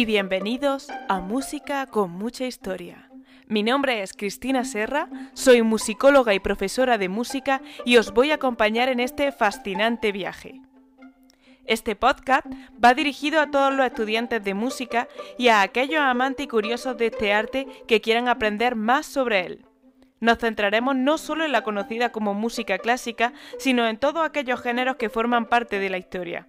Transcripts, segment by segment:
y bienvenidos a Música con mucha historia. Mi nombre es Cristina Serra, soy musicóloga y profesora de música y os voy a acompañar en este fascinante viaje. Este podcast va dirigido a todos los estudiantes de música y a aquellos amantes y curiosos de este arte que quieran aprender más sobre él. Nos centraremos no solo en la conocida como música clásica, sino en todos aquellos géneros que forman parte de la historia.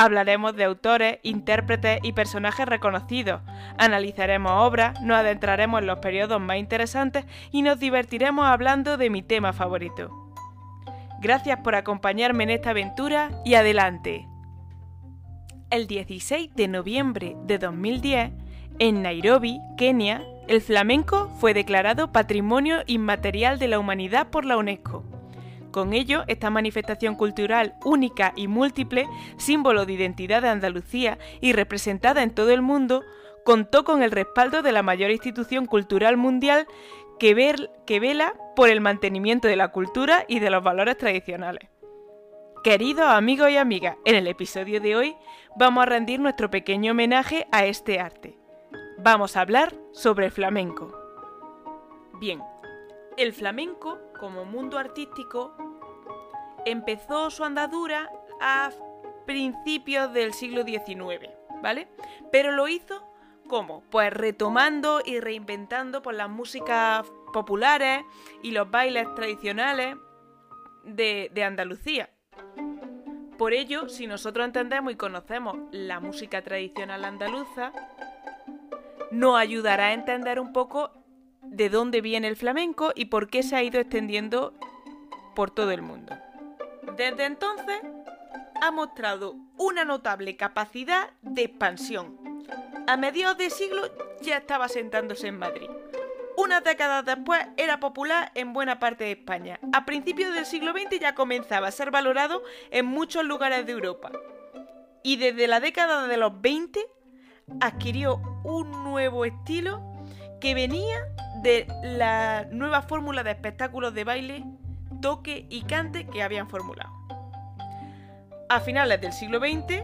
Hablaremos de autores, intérpretes y personajes reconocidos, analizaremos obras, nos adentraremos en los periodos más interesantes y nos divertiremos hablando de mi tema favorito. Gracias por acompañarme en esta aventura y adelante. El 16 de noviembre de 2010, en Nairobi, Kenia, el flamenco fue declarado Patrimonio Inmaterial de la Humanidad por la UNESCO. Con ello, esta manifestación cultural única y múltiple, símbolo de identidad de Andalucía y representada en todo el mundo, contó con el respaldo de la mayor institución cultural mundial que, vela por el mantenimiento de la cultura y de los valores tradicionales. Queridos amigos y amigas, en el episodio de hoy vamos a rendir nuestro pequeño homenaje a este arte. Vamos a hablar sobre el flamenco. Bien, el flamenco como mundo artístico empezó su andadura a principios del siglo XIX, ¿vale? Pero lo hizo ¿cómo? Pues retomando y reinventando por las músicas populares y los bailes tradicionales de, de Andalucía. Por ello, si nosotros entendemos y conocemos la música tradicional andaluza, nos ayudará a entender un poco de dónde viene el flamenco y por qué se ha ido extendiendo por todo el mundo. Desde entonces ha mostrado una notable capacidad de expansión. A mediados de siglo ya estaba sentándose en Madrid. Unas décadas después era popular en buena parte de España. A principios del siglo XX ya comenzaba a ser valorado en muchos lugares de Europa. Y desde la década de los 20 adquirió un nuevo estilo que venía de la nueva fórmula de espectáculos de baile, toque y cante que habían formulado. A finales del siglo XX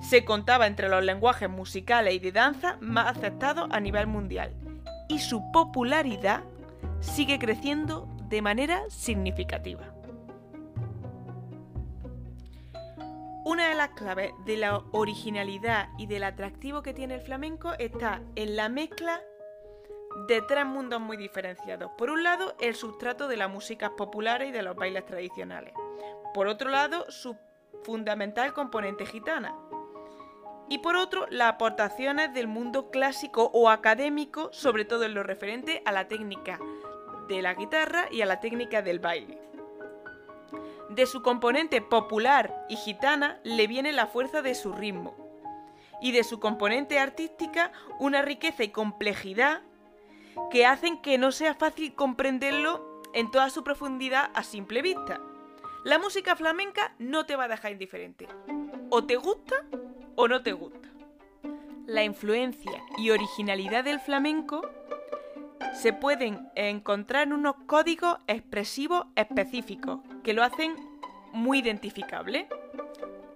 se contaba entre los lenguajes musicales y de danza más aceptados a nivel mundial y su popularidad sigue creciendo de manera significativa. Una de las claves de la originalidad y del atractivo que tiene el flamenco está en la mezcla de tres mundos muy diferenciados. Por un lado, el sustrato de las músicas populares y de los bailes tradicionales. Por otro lado, su fundamental componente gitana. Y por otro, las aportaciones del mundo clásico o académico, sobre todo en lo referente a la técnica de la guitarra y a la técnica del baile. De su componente popular y gitana le viene la fuerza de su ritmo. Y de su componente artística una riqueza y complejidad que hacen que no sea fácil comprenderlo en toda su profundidad a simple vista. La música flamenca no te va a dejar indiferente. O te gusta o no te gusta. La influencia y originalidad del flamenco se pueden encontrar en unos códigos expresivos específicos que lo hacen muy identificable.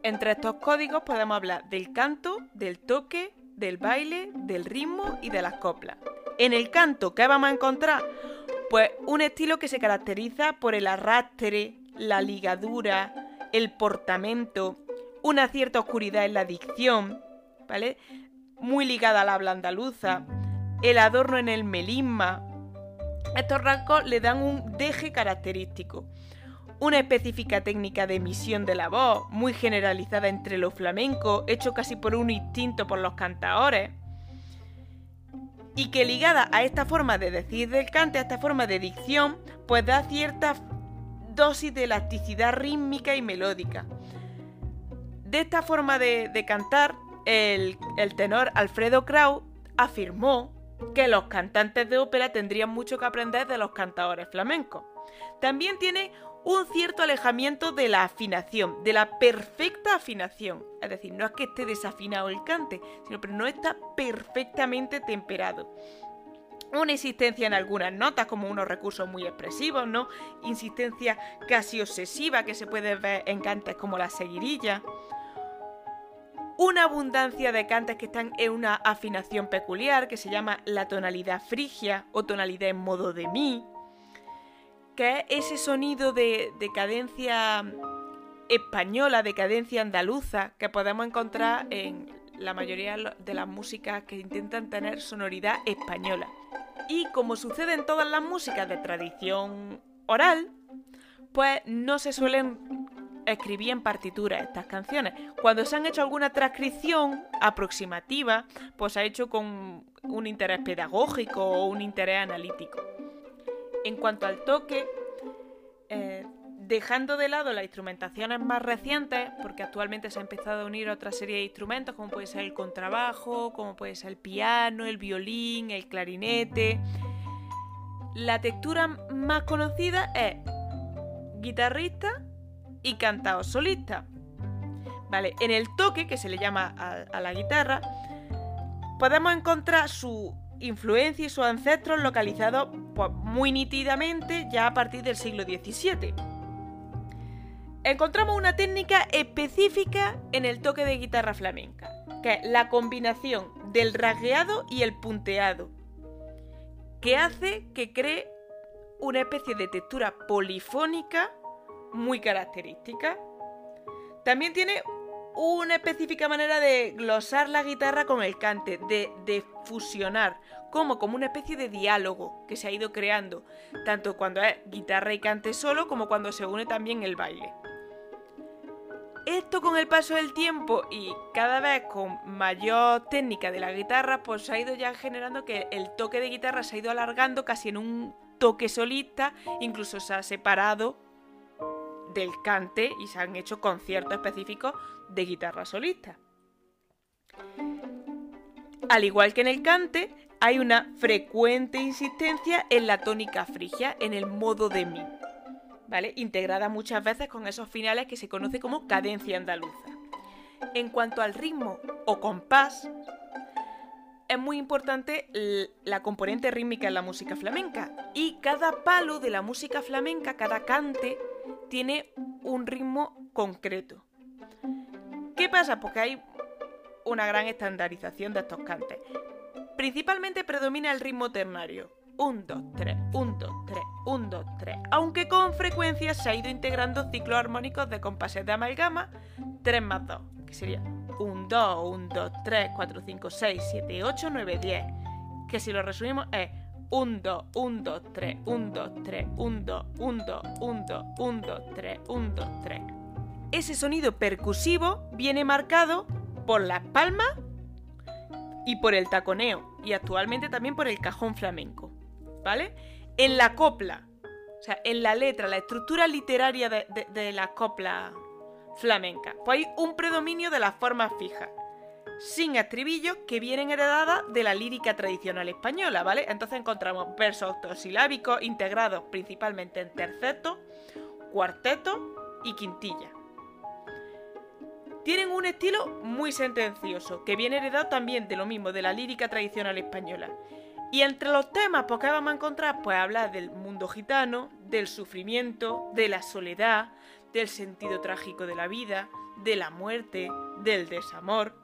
Entre estos códigos podemos hablar del canto, del toque, del baile, del ritmo y de las coplas. En el canto, ¿qué vamos a encontrar? Pues un estilo que se caracteriza por el arrastre, la ligadura, el portamento, una cierta oscuridad en la dicción, ¿vale? Muy ligada al habla andaluza, el adorno en el melisma. Estos rasgos le dan un deje característico. Una específica técnica de emisión de la voz, muy generalizada entre los flamencos, hecho casi por un instinto por los cantadores y que ligada a esta forma de decir del cante, a esta forma de dicción, pues da cierta dosis de elasticidad rítmica y melódica. De esta forma de, cantar, el, tenor Alfredo Krau afirmó que los cantantes de ópera tendrían mucho que aprender de los cantadores flamencos. También tiene un cierto alejamiento de la afinación, de la perfecta afinación. Es decir, no es que esté desafinado el cante, sino que no está perfectamente temperado. Una insistencia en algunas notas como unos recursos muy expresivos, ¿no? Insistencia casi obsesiva que se puede ver en cantes como la seguirilla. una abundancia de cantes que están en una afinación peculiar que se llama la tonalidad frigia o tonalidad en modo de mi, que es ese sonido de, de cadencia española, de cadencia andaluza, que podemos encontrar en la mayoría de las músicas que intentan tener sonoridad española. Y como sucede en todas las músicas de tradición oral, pues no se suelen escribir en partitura estas canciones. Cuando se han hecho alguna transcripción aproximativa, pues se ha hecho con un interés pedagógico o un interés analítico. En cuanto al toque, eh, dejando de lado las instrumentaciones más recientes, porque actualmente se ha empezado a unir otra serie de instrumentos, como puede ser el contrabajo, como puede ser el piano, el violín, el clarinete. La textura más conocida es guitarrista y cantado solista. Vale, en el toque, que se le llama a, la guitarra, podemos encontrar su influencia y sus ancestros localizados pues, muy nítidamente ya a partir del siglo XVII encontramos una técnica específica en el toque de guitarra flamenca, que es la combinación del rasgueado y el punteado, que hace que cree una especie de textura polifónica muy característica. También tiene una específica manera de glosar la guitarra con el cante, de, de, fusionar, como como una especie de diálogo que se ha ido creando, tanto cuando es guitarra y cante solo como cuando se une también el baile. Esto con el paso del tiempo y cada vez con mayor técnica de la guitarra, pues ha ido ya generando que el toque de guitarra se ha ido alargando casi en un toque solista, incluso se ha separado del cante y se han hecho conciertos específicos de guitarra solista. Al igual que en el cante, hay una frecuente insistencia en la tónica frigia, en el modo de mi. ¿vale? Integrada muchas veces con esos finales que se conoce como cadencia andaluza. En cuanto al ritmo o compás, es muy importante la componente rítmica en la música flamenca y cada palo de la música flamenca, cada cante, tiene un ritmo concreto. ¿Qué pasa? Porque hay una gran estandarización de estos cantes. Principalmente predomina el ritmo ternario, 1, 2, 3, 1, 2, 3, 1, 2, 3. Aunque con frecuencia se ha ido integrando ciclos armónicos de compases de amalgama 3 más 2, que sería 1, 2, 1, 2, 3, 4, 5, 6, 7, 8, 9, 10. Que si lo resumimos es 1, 2, 1, 2, 3, 1, 2, 3, 1, 2, 1, 2, 1, 2, 1, 2, 3, 1, 2, 3. Ese sonido percusivo viene marcado por las palmas y por el taconeo, y actualmente también por el cajón flamenco. ¿vale? En la copla, o sea, en la letra, la estructura literaria de, la copla flamenca, pues hay un predominio de las formas fijas, sin estribillos que vienen heredadas de la lírica tradicional española, ¿vale? Entonces encontramos versos octosilábicos integrados principalmente en terceto, cuarteto y quintilla. Tienen un estilo muy sentencioso, que viene heredado también de lo mismo, de la lírica tradicional española. Y entre los temas, pues, que vamos a encontrar, pues habla del mundo gitano, del sufrimiento, de la soledad, del sentido trágico de la vida, de la muerte, del desamor.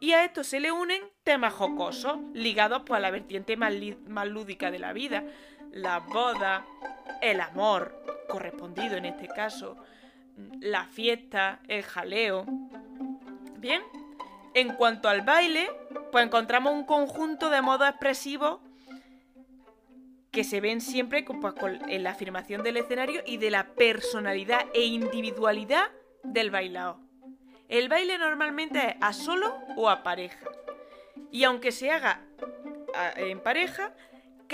Y a esto se le unen temas jocosos, ligados pues, a la vertiente más, más lúdica de la vida, la boda, el amor, correspondido en este caso, la fiesta, el jaleo. Bien, en cuanto al baile, pues encontramos un conjunto de modos expresivos que se ven siempre pues, en la afirmación del escenario y de la personalidad e individualidad del bailao. El baile normalmente es a solo o a pareja. Y aunque se haga en pareja,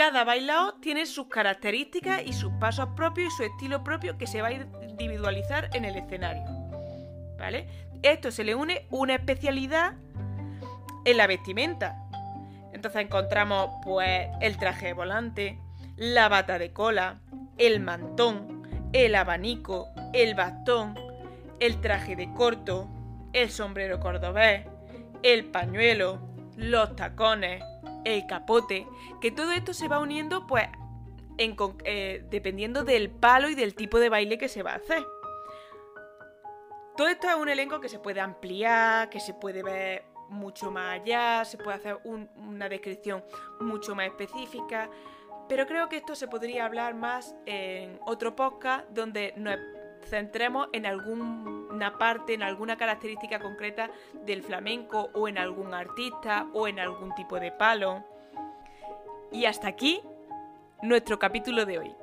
cada bailao tiene sus características y sus pasos propios y su estilo propio que se va a individualizar en el escenario. ¿Vale? Esto se le une una especialidad en la vestimenta. Entonces encontramos pues el traje volante, la bata de cola, el mantón, el abanico, el bastón, el traje de corto, el sombrero cordobés, el pañuelo, los tacones, el capote, que todo esto se va uniendo pues eh, dependiendo del palo y del tipo de baile que se va a hacer. Todo esto es un elenco que se puede ampliar, que se puede ver mucho más allá, se puede hacer una descripción mucho más específica, pero creo que esto se podría hablar más en otro podcast donde nos centremos en alguna parte, en alguna característica concreta del flamenco o en algún artista o en algún tipo de palo. Y hasta aquí nuestro capítulo de hoy.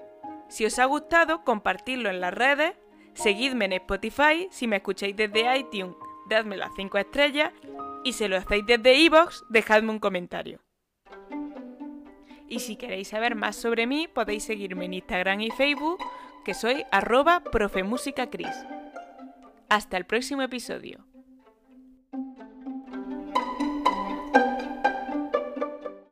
Si os ha gustado, compartidlo en las redes, seguidme en Spotify, si me escucháis desde iTunes, dadme las 5 estrellas y si lo hacéis desde iVoox, dejadme un comentario. Y si queréis saber más sobre mí, podéis seguirme en Instagram y Facebook, que soy arroba profemusicacris. Hasta el próximo episodio.